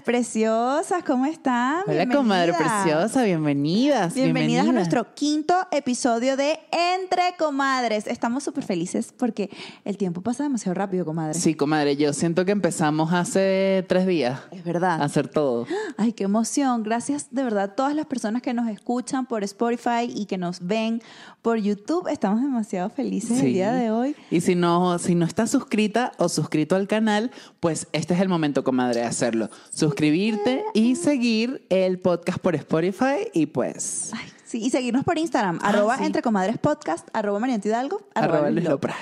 comadres preciosas, ¿cómo están? Hola, comadre preciosa, bienvenidas. Bienvenidas a nuestro quinto episodio de Entre Comadres. Estamos súper felices porque el tiempo pasa demasiado rápido, comadre. Sí, comadre, yo siento que empezamos hace tres días Es a verdad. hacer todo. Ay, qué emoción. Gracias de verdad a todas las personas que nos escuchan por Spotify y que nos ven por YouTube. Estamos demasiado felices el día de hoy. Y si no, si no estás suscrita o suscrito al canal, pues este es el momento, comadre, de hacerlo. Suscribirte y seguir el podcast por Spotify y pues Ay, sí, y seguirnos por Instagram, arroba sí. entre comadres podcast, arroba Hidalgo, Arroba Luis Lopra.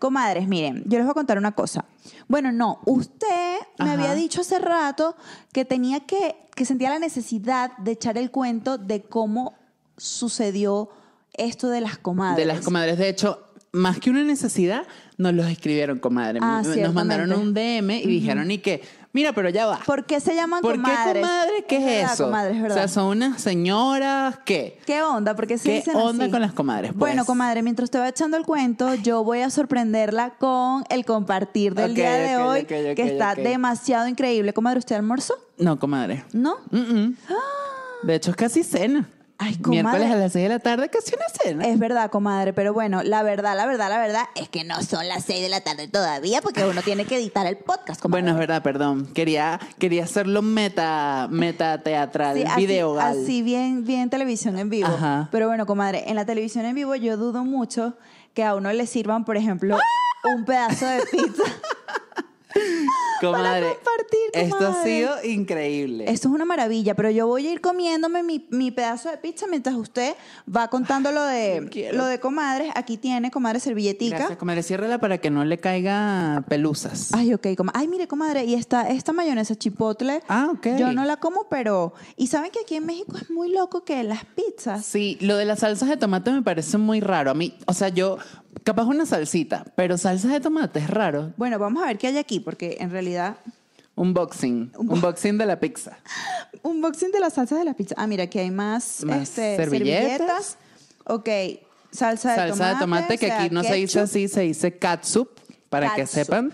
Comadres, miren, yo les voy a contar una cosa. Bueno, no, usted me Ajá. había dicho hace rato que tenía que, que sentía la necesidad de echar el cuento de cómo sucedió esto de las comadres. de las comadres. De hecho, más que una necesidad, nos los escribieron, comadre. Ah, nos mandaron un DM y dijeron y que, mira, pero ya va. ¿Por qué se llaman ¿Por qué comadres? comadre? ¿Qué es, verdad, eso? comadres, es o verdad. sea, son unas señoras, ¿qué? ¿Qué onda? ¿Por qué se ¿Qué dicen onda así? con las comadres? Pues? Bueno, comadre, mientras usted va echando el cuento, yo voy a sorprenderla con el compartir del día de ok, hoy, ok, ok, que está demasiado increíble. Comadre, ¿usted almorzó? No, comadre. ¿No? De hecho, es casi cena. Ay, comadre. Miércoles a las 6 de la tarde, casi una cena. Es verdad, comadre, pero bueno, la verdad, la verdad, la verdad es que no son las 6 de la tarde todavía porque uno tiene que editar el podcast, comadre. Bueno, es verdad, perdón. Quería, quería hacerlo meta, meta teatral, Sí, así, video así bien, bien televisión en vivo. Ajá. Pero bueno, comadre, en la televisión en vivo yo dudo mucho que a uno le sirvan, por ejemplo, un pedazo de pizza. Comadre, compartir, esto ha comadre. sido increíble. Esto es una maravilla, pero yo voy a ir comiéndome mi, mi pedazo de pizza mientras usted va contando lo de, lo de comadres. Aquí tiene, comadre, servilletica. Gracias, comadre. Ciérrala para que no le caiga pelusas. Ay, ok, comadre. Ay, mire, comadre, y esta, esta mayonesa chipotle, Ah, ok. yo no la como, pero... Y saben que aquí en México es muy loco que las pizzas... Sí, lo de las salsas de tomate me parece muy raro. A mí, o sea, yo, capaz una salsita, pero salsas de tomate es raro. Bueno, vamos a ver qué hay aquí, porque en realidad... Unboxing. Unboxing de la pizza. Unboxing de las salsas de la pizza. Ah, mira, aquí hay más, Más este, servilletas. Ok, salsa de Salsa tomate. de tomate, que o sea, aquí no se dice ketchup. así, se dice catsup, para que Catsup. sepan.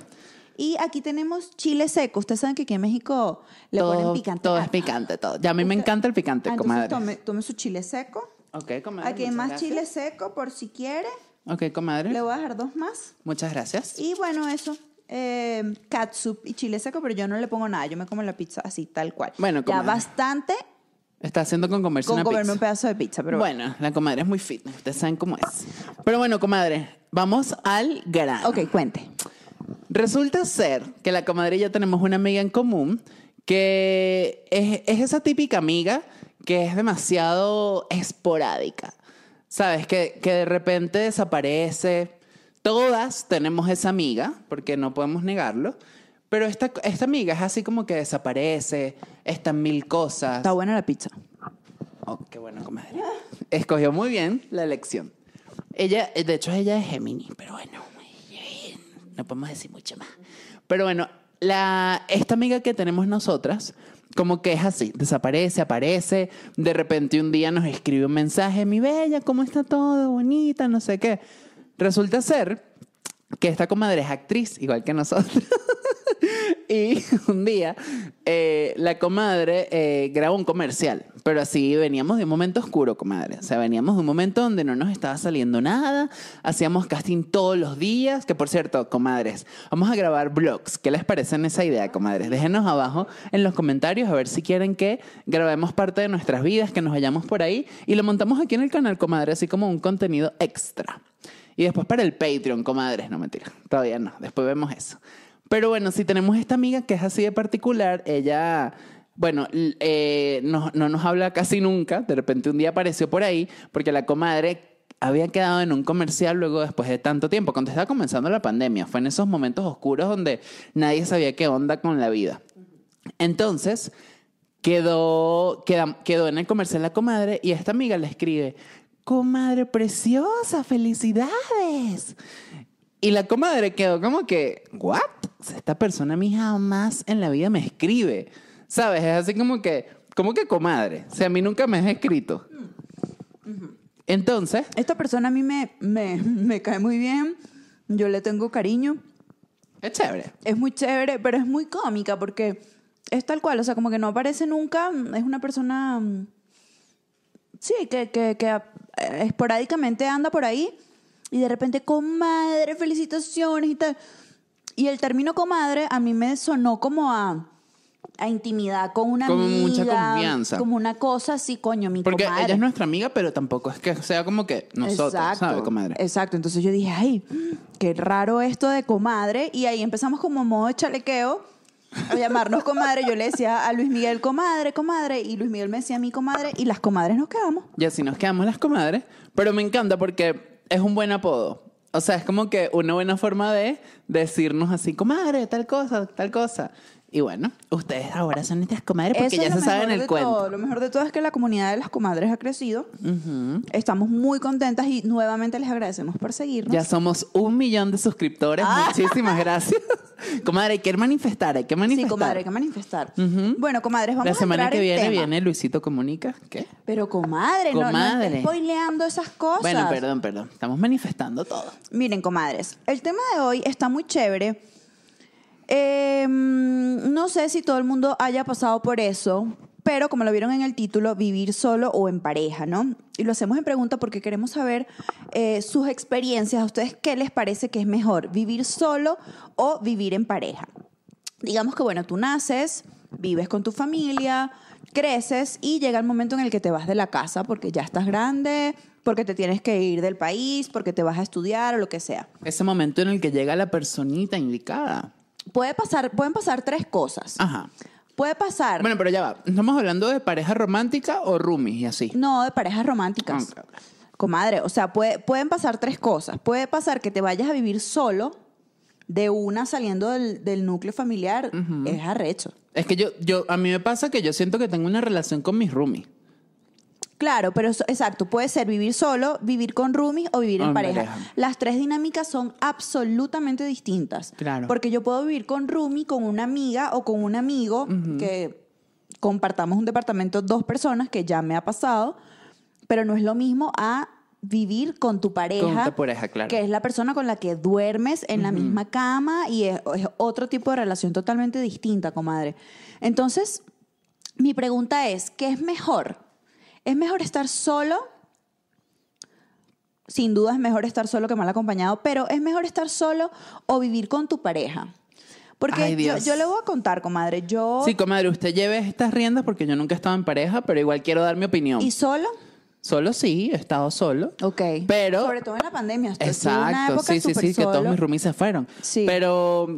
Y aquí tenemos chile seco. Ustedes saben que aquí en México le ponen Todo, picante. todo a- es picante, todo. Ya a mí me Usted- encanta el picante, Ah, comadre. tome, tome su chile seco. Ok, comadre. Aquí hay más gracias. chile seco por si quiere. Ok, comadre. Le voy a dejar dos más. Muchas gracias. Y bueno, eso. Eh, catsup y chile seco, pero yo no le pongo nada. Yo me como la pizza así, tal cual. Bueno, ya comadre. bastante Está haciendo con comerse con una comerme pizza. un pedazo de pizza. Pero bueno. bueno, la comadre es muy fitness, ustedes saben cómo es. Pero bueno, comadre, vamos al grano. Ok, cuente. Resulta ser que la comadre y yo tenemos una amiga en común que es, es esa típica amiga que es demasiado esporádica. ¿Sabes? Que, que de repente desaparece. Todas tenemos esa amiga, porque no podemos negarlo. Pero esta, esta amiga es así como que desaparece, está en mil cosas. Está buena la pizza. Oh, qué bueno, comadre. Escogió muy bien la elección. Ella, de hecho, ella es Gemini, pero bueno, no podemos decir mucho más. Pero bueno, la, esta amiga que tenemos nosotras, como que es así, desaparece, aparece, de repente un día nos escribe un mensaje, mi bella, ¿cómo está todo? Bonita, no sé qué. Resulta ser que esta comadre es actriz, igual que nosotros. Y un día eh, la comadre eh, grabó un comercial, pero así veníamos de un momento oscuro, comadre. O sea, veníamos de un momento donde no nos estaba saliendo nada, hacíamos casting todos los días, que por cierto, comadres, vamos a grabar vlogs. ¿Qué les parece en esa idea, comadres? Déjenos abajo en los comentarios a ver si quieren que grabemos parte de nuestras vidas, que nos vayamos por ahí y lo montamos aquí en el canal, comadre, así como un contenido extra. Y después para el Patreon, comadres. No, mentira. Todavía no. Después vemos eso. Pero bueno, si tenemos esta amiga que es así de particular, ella, bueno, eh, no, no nos habla casi nunca. De repente un día apareció por ahí porque la comadre había quedado en un comercial luego después de tanto tiempo, cuando estaba comenzando la pandemia. Fue en esos momentos oscuros donde nadie sabía qué onda con la vida. Entonces, quedó, queda- quedó en el comercial la comadre y esta amiga le escribe, comadre preciosa, felicidades. Y la comadre quedó como que, ¿what? Esta persona a mí jamás en la vida me escribe. ¿Sabes? Es así como que, como que comadre. O sea, a mí nunca me has escrito. Entonces, Esta persona a mí me, me, me cae muy bien. Yo le tengo cariño. es chévere. Es muy chévere, pero es muy cómica porque es tal cual, o sea, como que no aparece nunca, es una persona, sí, que, que, que esporádicamente anda por ahí y de repente, comadre, felicitaciones y tal. Y el término comadre a mí me sonó como a, a intimidad con una Como amiga. mucha confianza. Como una cosa así, coño, mi Porque comadre. ella es nuestra amiga, pero tampoco es que sea como que nosotros, Exacto, ¿sabes, comadre? Exacto. Entonces yo dije, ay, qué raro esto de comadre. Y ahí empezamos como modo de chalequeo a llamarnos comadre. Yo le decía a Luis Miguel, comadre, comadre. Y Luis Miguel me decía a mí, comadre. Y las comadres nos quedamos. Y así nos quedamos las comadres. Pero me encanta porque es un buen apodo. O sea, es como que una buena forma de decirnos así, comadre, tal cosa, tal cosa. Y bueno, ustedes ahora son estas comadres porque Eso ya se saben el cuento. todo. Lo mejor de todo es que la comunidad de las comadres ha crecido. Ujú. Estamos muy contentas y nuevamente les agradecemos por seguirnos. Ya somos un millón de suscriptores. Ah. Muchísimas gracias. comadre, hay que manifestar, hay que manifestar. Sí, comadre, hay que manifestar. Ujú. Bueno, comadres, vamos La semana a que en viene tema. viene Luisito Comunica. ¿Qué? Pero comadre, no- no, Comadre. estés spoileando esas cosas. Bueno, perdón, perdón. Estamos manifestando todo. Miren, comadres, el tema de hoy está muy chévere. Eh, no sé si todo el mundo haya pasado por eso, pero como lo vieron en el título, vivir solo o en pareja, ¿no? Y lo hacemos en pregunta porque queremos saber eh, sus experiencias. ¿A ustedes qué les parece que es mejor, vivir solo o vivir en pareja? Digamos que, bueno, tú naces, vives con tu familia, creces y llega el momento en el que te vas de la casa porque ya estás grande, porque te tienes que ir del país, porque te vas a estudiar o lo que sea. Ese momento en el que llega la personita indicada. Puede pasar, pueden pasar tres cosas. Ajá. Puede pasar, Bueno, pero ya va. ¿Estamos hablando de pareja romántica o roomies y así? no de parejas románticas. Comadre, o sea, puede- pueden pasar tres cosas. Puede pasar que te vayas a vivir solo, de una saliendo del, del núcleo familiar, es arrecho. Es que yo, yo, a mí me pasa que yo siento que tengo una relación con mis roomies. Claro, pero eso- exacto, puede ser vivir solo, vivir con roomies o vivir en pareja. Las tres dinámicas son absolutamente distintas. Claro. Porque yo puedo vivir con roomie, con una amiga o con un amigo que compartamos un departamento dos personas, que ya me ha pasado, pero no es lo mismo a vivir con tu pareja. Con tu pareja, claro. Que es la persona con la que duermes en la misma cama y es, es otro tipo de relación totalmente distinta, comadre. Entonces, mi pregunta es, ¿qué es mejor? ¿Es mejor estar solo? Sin duda es mejor estar solo que mal acompañado, pero ¿es mejor estar solo o vivir con tu pareja? Porque Ay, yo, yo le voy a contar, comadre, yo... Sí, comadre, usted lleve estas riendas porque yo nunca he estado en pareja, pero igual quiero dar mi opinión. ¿Y solo? Solo sí, he estado solo. Ok. Pero- Sobre todo en la pandemia. una Exacto, época sí, sí, sí, que todos mis roomies se fueron. Sí. Pero,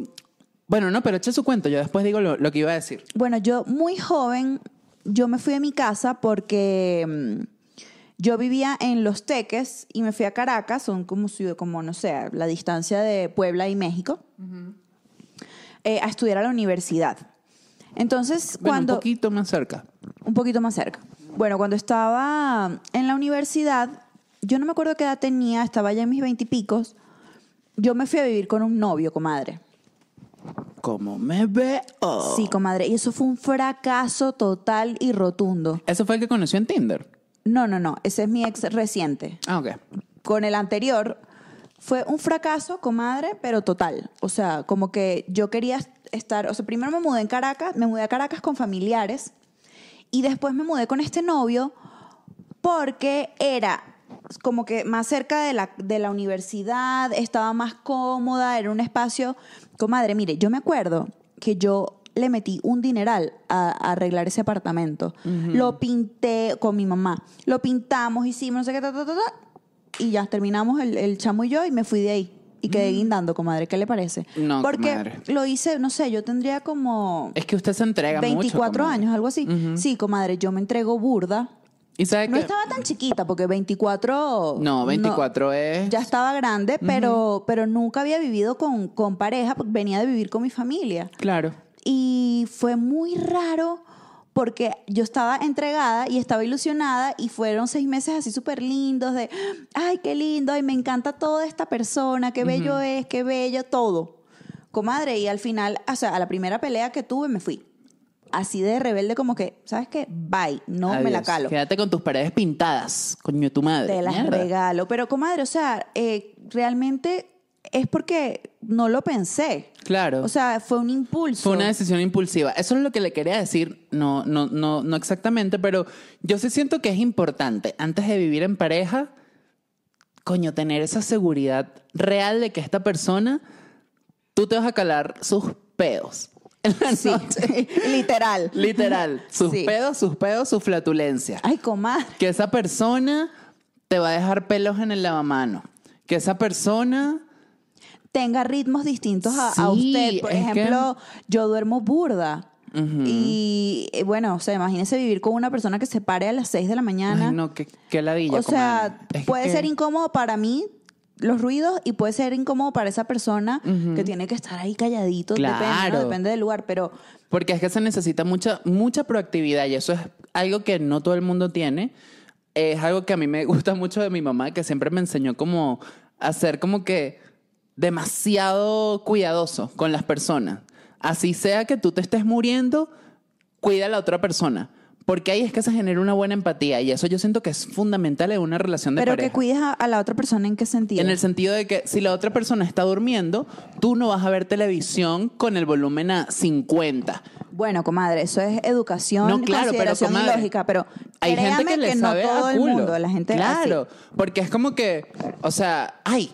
bueno, no, pero eche su cuento, yo después digo lo, lo que iba a decir. Bueno, yo muy joven, yo me fui de mi casa porque mm, yo vivía en Los Teques y me fui a Caracas, son como, como no sé, la distancia de Puebla y México, eh, a estudiar a la universidad. Entonces, Bueno, cuando... un poquito más cerca. un poquito más cerca. Bueno, cuando estaba en la universidad, yo no me acuerdo qué edad tenía, estaba ya en mis veintipicos, yo me fui a vivir con un novio, comadre. ¿Cómo me veo? Sí, comadre. Y eso fue un fracaso total y rotundo. Eso fue el que conoció en Tinder. No, no, no. Ese es mi ex reciente. Ah, ok. Con el anterior fue un fracaso, comadre, pero total. O sea, como que yo quería estar. O sea, primero me mudé en Caracas, me mudé a Caracas con familiares. Y después me mudé con este novio porque era como que más cerca de la, de la universidad, estaba más cómoda, era un espacio. Comadre, mire, yo me acuerdo que yo le metí un dineral a, a arreglar ese apartamento. Lo pinté con mi mamá. Lo pintamos, hicimos, no sé qué, ta, ta, ta, ta, y ya terminamos el, el chamo y yo y me fui de ahí. Y quedé guindando, comadre. ¿Qué le parece? No, Porque comadre. lo hice, no sé, yo tendría como Es que usted se entrega mucho. 24 comadre. años, algo así. Sí, comadre, yo me entrego burda. ¿Y sabe No estaba tan chiquita, porque 24... No, 24 es... Ya estaba grande, pero, pero nunca había vivido con, con pareja, porque venía de vivir con mi familia. Claro. Y fue muy raro porque yo estaba entregada y estaba ilusionada y fueron seis meses así súper lindos de, ay, qué lindo, ay, me encanta toda esta persona, qué bello es, qué bello, todo. Comadre, y al final, o sea, a la primera pelea que tuve me fui. Así de rebelde como que, ¿sabes qué? Bye, no me la calo. Quédate con tus paredes pintadas, coño tu madre. Te las Mierda. regalo. Pero, comadre, o sea, eh, realmente es porque no lo pensé. Claro. O sea, fue un impulso. Fue una decisión impulsiva. Eso es lo que le quería decir. No, no, no, no exactamente, pero yo sí siento que es importante, antes de vivir en pareja, coño, tener esa seguridad real de que esta persona, tú te vas a calar sus pedos. En la Sí, noche. literal. Literal. Sus Sí. pedos, sus pedos, su flatulencia. Ay, comadre. Que esa persona te va a dejar pelos en el lavamano. Que esa persona tenga ritmos distintos a, a Sí, usted. Por que- ejemplo, yo duermo burda. Y eh, bueno, o sea, imagínese vivir con una persona que se pare a las 6 de la mañana. Ay, no, qué, qué ladilla. o sea, comadre. Puede que- ser incómodo para mí los ruidos y puede ser incómodo para esa persona que tiene que estar ahí calladito. Depende, Claro. ¿no? depende del lugar, pero Porque es que se necesita mucha, mucha proactividad y eso es algo que no todo el mundo tiene. Es algo que a mí me gusta mucho de mi mamá, que siempre me enseñó como a ser como que demasiado cuidadoso con las personas. Así sea que tú te estés muriendo, cuida a la otra persona. Porque ahí es que se genera una buena empatía y eso yo siento que es fundamental en una relación de pero pareja. que cuides a, a la otra persona en qué sentido. En el sentido de que si la otra persona está durmiendo, tú no vas a ver televisión con el volumen a 50. Bueno, comadre, eso es educación, No, claro, pero consideración y comadre, lógica, pero hay gente que le no sabe todo a el culo. mundo, la gente Claro, así. porque es como que, o sea, ay,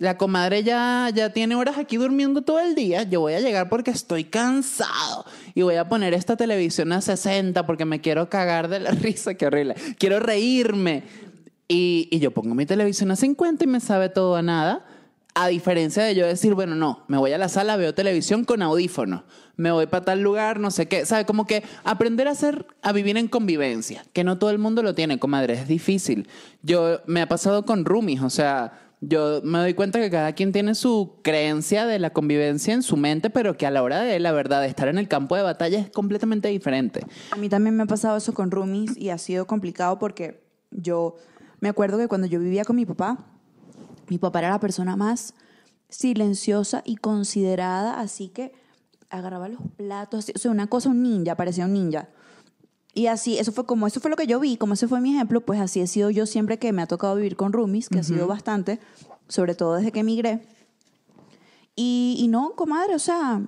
la comadre ya, ya tiene horas aquí durmiendo todo el día, yo voy a llegar porque estoy cansado y voy a poner esta televisión a 60 porque me quiero cagar de la risa, qué horrible, quiero reírme. Y, y yo pongo mi televisión a 50 y me sabe todo a nada. A diferencia de yo decir, bueno, no, me voy a la sala, veo televisión con audífonos, me voy para tal lugar, no sé qué. ¿Sabe? Como que aprender a hacer, a vivir en convivencia, que no todo el mundo lo tiene, comadre, es difícil. Yo, me ha pasado con roomies, o sea, yo me doy cuenta que cada quien tiene su creencia de la convivencia en su mente, pero que a la hora de la verdad de estar en el campo de batalla es completamente diferente. A mí también me ha pasado eso con roomies y ha sido complicado porque yo me acuerdo que cuando yo vivía con mi papá, mi papá era la persona más silenciosa y considerada, así que agarraba los platos, o sea, una cosa, un ninja, parecía un ninja. Y así, eso fue como, eso fue lo que yo vi, como ese fue mi ejemplo, pues así he sido yo siempre que me ha tocado vivir con roomies, que ha sido bastante, sobre todo desde que emigré. Y, y no, comadre, o sea,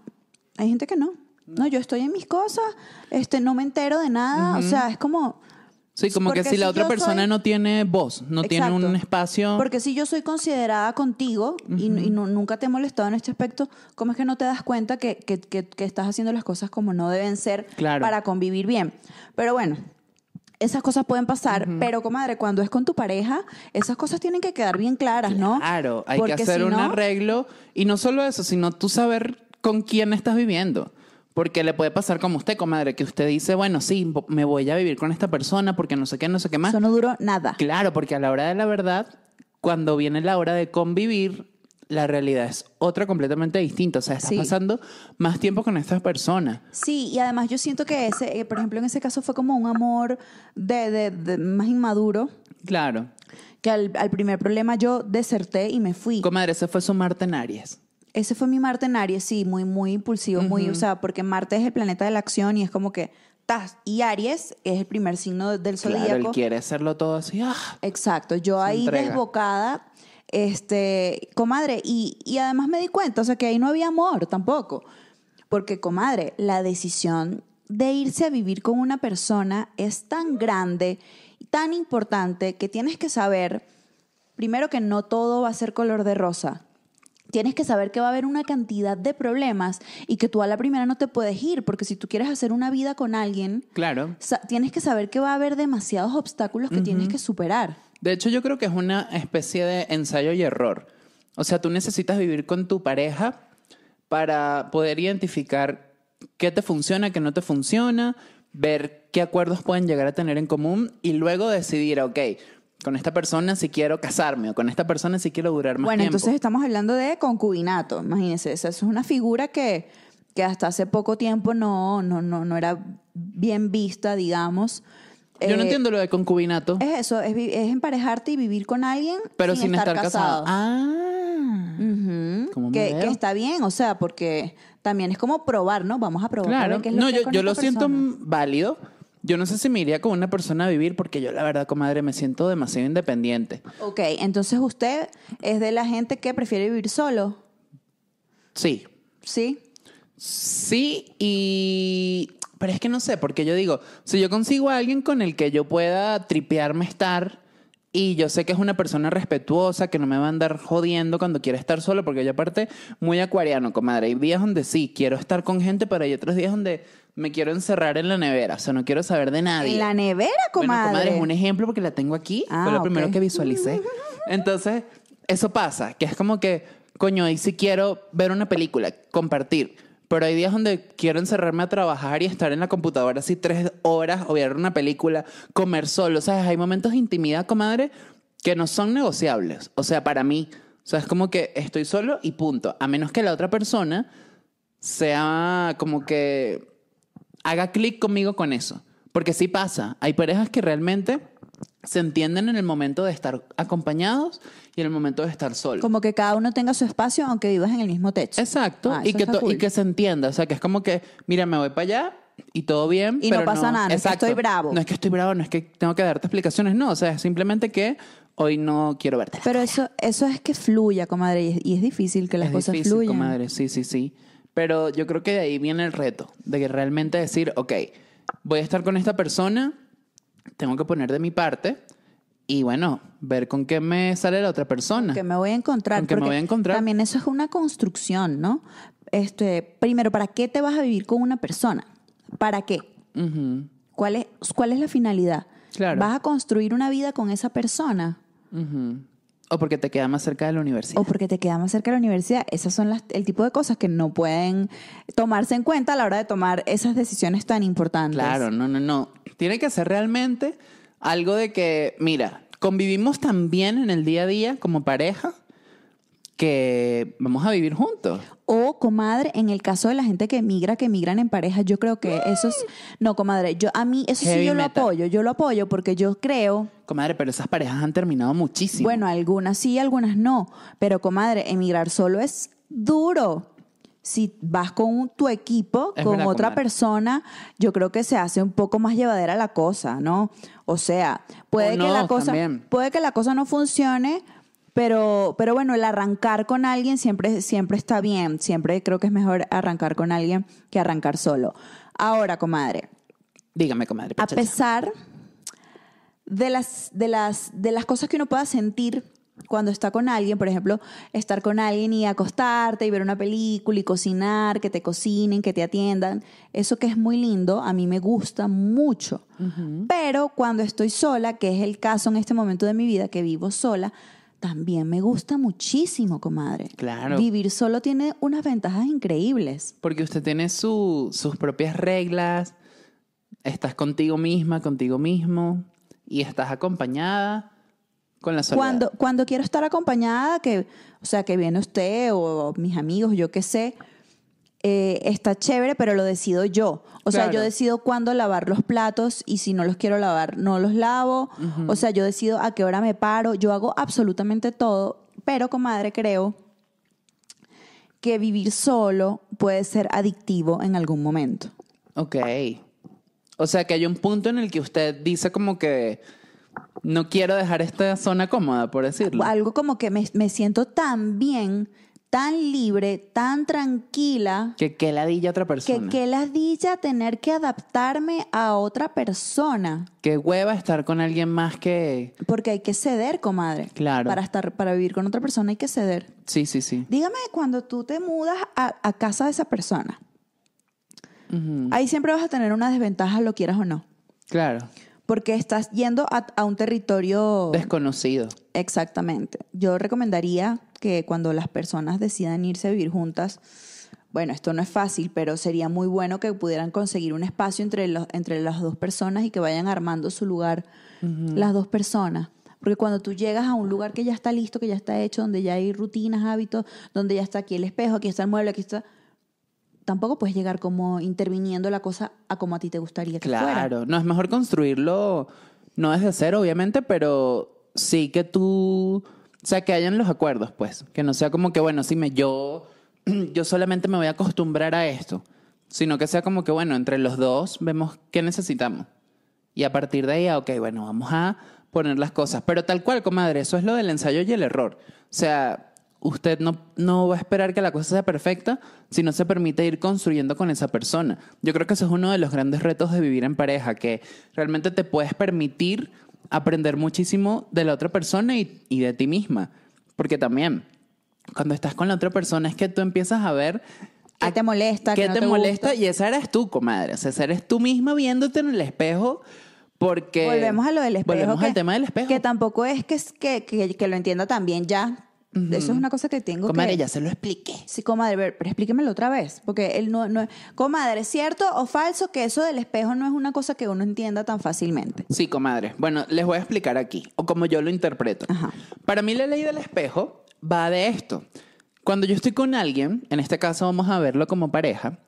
hay gente que no. No, yo estoy en mis cosas, este, no me entero de nada, o sea, es como... Sí, como que Porque si la si otra persona soy- no tiene voz, no tiene Exacto. un espacio. Porque si yo soy considerada contigo y, y no- nunca te he molestado en este aspecto, ¿cómo es que no te das cuenta que, que- que- que estás haciendo las cosas como no deben ser Claro. para convivir bien? Pero bueno, esas cosas pueden pasar, pero comadre, cuando es con tu pareja, esas cosas tienen que quedar bien claras, ¿no? Claro, hay Porque que hacer si un no- arreglo. Y no solo eso, sino tú saber con quién estás viviendo. Porque le puede pasar como usted, comadre, que usted dice, bueno, sí, me voy a vivir con esta persona porque no sé qué, no sé qué más. Eso no duró nada. Claro, porque a la hora de la verdad, cuando viene la hora de convivir, la realidad es otra completamente distinta. O sea, estás Sí. pasando más tiempo con estas personas. Sí, y además yo siento que ese, eh, por ejemplo, en ese caso fue como un amor de, de- de más inmaduro, Claro. que al, al primer problema yo deserté y me fui. Comadre, ese fue su Marte en Aries. Ese fue mi Marte en Aries, sí, muy, muy impulsivo, muy, o sea, porque Marte es el planeta de la acción y es como que, tas, y Aries es el primer signo del Claro, él zodíaco. quiere hacerlo todo así. ¡ah! Exacto, yo ahí entrega. desbocada, este, comadre, y, y además me di cuenta, o sea, que ahí no había amor tampoco, porque, comadre, la decisión de irse a vivir con una persona es tan grande, y tan importante, que tienes que saber, primero que no todo va a ser color de rosa. Tienes que saber que va a haber una cantidad de problemas y que tú a la primera no te puedes ir, porque si tú quieres hacer una vida con alguien, Claro. tienes que saber que va a haber demasiados obstáculos que tienes que superar. De hecho, yo creo que es una especie de ensayo y error. O sea, tú necesitas vivir con tu pareja para poder identificar qué te funciona, qué no te funciona, ver qué acuerdos pueden llegar a tener en común y luego decidir, ok, con esta persona si quiero casarme o con esta persona si quiero durar más Bueno, tiempo. entonces estamos hablando de concubinato, imagínense, esa es una figura que, que hasta hace poco tiempo no, no, no, no era bien vista, digamos. yo no Eh, entiendo lo de concubinato, Es eso, es, es emparejarte y vivir con alguien pero sin, estar, casado. Ah, Ujú, ¿Cómo me que, que está bien, o sea, porque también es como probar, ¿no? Vamos a probar. Claro, ver qué es lo no, que yo, yo lo esta siento persona. válido, Yo no sé si me iría con una persona a vivir porque yo la verdad, comadre, me siento demasiado independiente. Ok, entonces usted es de la gente que prefiere vivir solo, Sí, ¿sí? Sí, y... Pero es que no sé, porque yo digo, si yo consigo a alguien con el que yo pueda tripearme estar y yo sé que es una persona respetuosa, que no me va a andar jodiendo cuando quiera estar solo, porque yo aparte muy acuariano, comadre. Hay días donde sí, quiero estar con gente, pero hay otros días donde me quiero encerrar en la nevera, o sea, no quiero saber de nadie. En la nevera, Bueno, comadre. comadre, es un ejemplo porque la tengo aquí. Ah, Fue lo primero ok. que visualicé. Entonces, eso pasa, que es como que, coño, ahí sí quiero ver una película, compartir. Pero hay días donde quiero encerrarme a trabajar y estar en la computadora así tres horas o ver una película, comer solo. ¿Sabes? Hay momentos de intimidad, comadre, que no son negociables. O sea, para mí. O sea, es como que estoy solo y punto. A menos que la otra persona sea como que haga clic conmigo con eso. Porque sí pasa. Hay parejas que realmente se entienden en el momento de estar acompañados y en el momento de estar solos. Como que cada uno tenga su espacio aunque vivas en el mismo techo. Exacto. Ah, y, que y se entienda. O sea, que es como que, mira, me voy para allá y todo bien. Y no pero pasa nada, no es que Exacto. estoy bravo. No es que estoy bravo, no es que tengo que darte explicaciones. No, o sea, es simplemente que hoy no quiero verte. Pero eso, eso es que fluya, comadre, y es, y es difícil que las es cosas difícil, fluyan. comadre. Sí, sí, sí. Pero yo creo que de ahí viene el reto, de que realmente decir, ok, voy a estar con esta persona, tengo que poner de mi parte y bueno, ver con qué me sale la otra persona. que me voy a encontrar. Con que me voy a encontrar. También eso es una construcción, ¿no? Este, primero, ¿para qué te vas a vivir con una persona? ¿Para qué? ¿Cuál es, cuál es la finalidad? Claro. ¿Vas a construir una vida con esa persona? ujú. O porque te queda más cerca de la universidad. O porque te queda más cerca de la universidad. Esas son las, el tipo de cosas que no pueden tomarse en cuenta a la hora de tomar esas decisiones tan importantes. Claro, no, no, no. Tiene que ser realmente algo de que, mira, convivimos tan bien en el día a día como pareja que vamos a vivir juntos. O, comadre, en el caso de la gente que emigra, que emigran en pareja, yo creo que eso es... No, comadre, yo, a mí eso sí yo lo apoyo. Yo lo apoyo porque yo creo... Comadre, pero esas parejas han terminado muchísimo. Bueno, algunas sí, algunas no. Pero, comadre, emigrar solo es duro. Si vas con un- tu equipo, Es con verdad, otra comadre. persona, yo creo que se hace un poco más llevadera la cosa, ¿no? O sea, puede, O que, no, la cosa, también. puede que la cosa no funcione, pero, pero bueno, el arrancar con alguien siempre, siempre está bien. Siempre creo que es mejor arrancar con alguien que arrancar solo. Ahora, comadre, Dígame, comadre. a pesar de las, de, las, de las cosas que uno pueda sentir cuando está con alguien, por ejemplo, estar con alguien y acostarte y ver una película y cocinar, que te cocinen, que te atiendan, eso que es muy lindo, a mí me gusta mucho. Pero cuando estoy sola, que es el caso en este momento de mi vida, que vivo sola, también me gusta muchísimo, comadre. Claro. Vivir solo tiene unas ventajas increíbles. Porque usted tiene su- sus propias reglas, estás contigo misma, contigo mismo, y estás acompañada con la soledad. Cuando, cuando quiero estar acompañada, que, o sea, que viene usted o mis amigos, yo qué sé, eh, está chévere, pero lo decido yo. O sea, yo decido cuándo lavar los platos y si no los quiero lavar, no los lavo. O sea, yo decido a qué hora me paro. Yo hago absolutamente todo, pero, comadre, creo que vivir solo puede ser adictivo en algún momento. Ok. O sea que hay un punto en el que usted dice como que no quiero dejar esta zona cómoda, por decirlo. Algo como que me, me siento tan bien, tan libre, tan tranquila. Que qué ladilla otra Que persona. qué ladilla tener que adaptarme a otra persona. Qué hueva estar con alguien más que... Porque hay que ceder, comadre. Claro. Para estar, para vivir con otra persona hay que ceder. Sí, sí, sí. Dígame cuando tú te mudas a, a casa de esa persona. Ahí siempre vas a tener una desventaja, lo quieras o no. Claro. Porque estás yendo a, a un territorio. Desconocido. Exactamente. Yo recomendaría que cuando las personas decidan irse a vivir juntas, bueno, esto no es fácil, pero sería muy bueno que pudieran conseguir un espacio entre, los, entre las dos personas y que vayan armando su lugar las dos personas. Porque cuando tú llegas a un lugar que ya está listo, que ya está hecho, donde ya hay rutinas, hábitos, donde ya está aquí el espejo, aquí está el mueble, aquí está... Tampoco puedes llegar como interviniendo la cosa a como a ti te gustaría que fuera. Claro. No, es mejor construirlo, no desde cero, obviamente, pero sí que tú... O sea, que hayan los acuerdos, pues. Que no sea como que, bueno, sí, me, yo, yo solamente me voy a acostumbrar a esto. Sino que sea como que, bueno, entre los dos vemos qué necesitamos. Y a partir de ahí, ah, ok, bueno, vamos a poner las cosas. Pero tal cual, comadre, eso es lo del ensayo y el error. O sea, usted no, no va a esperar que la cosa sea perfecta si no se permite ir construyendo con esa persona. Yo creo que eso es uno de los grandes retos de vivir en pareja, que realmente te puedes permitir aprender muchísimo de la otra persona y, y de ti misma. Porque también, cuando estás con la otra persona, es que tú empiezas a ver ¿Qué te molesta? qué ¿Qué no te, te molesta gusta? y esa eres tú, comadre. O sea, esa eres tú misma viéndote en el espejo porque... Volvemos a lo del espejo. Volvemos que, al tema del espejo. Que tampoco es que, que, que, que lo entienda también ya. Eso es una cosa que tengo Comadre, que... ya se lo expliqué. Sí, comadre, pero explíquemelo otra vez. Porque él no, no... Comadre, ¿es cierto o falso que eso del espejo no es una cosa que uno entienda tan fácilmente? Sí, comadre. Bueno, les voy a explicar aquí, o como yo lo interpreto. Ajá. Para mí la ley del espejo va de esto. Cuando yo estoy con alguien, en este caso vamos a verlo como pareja,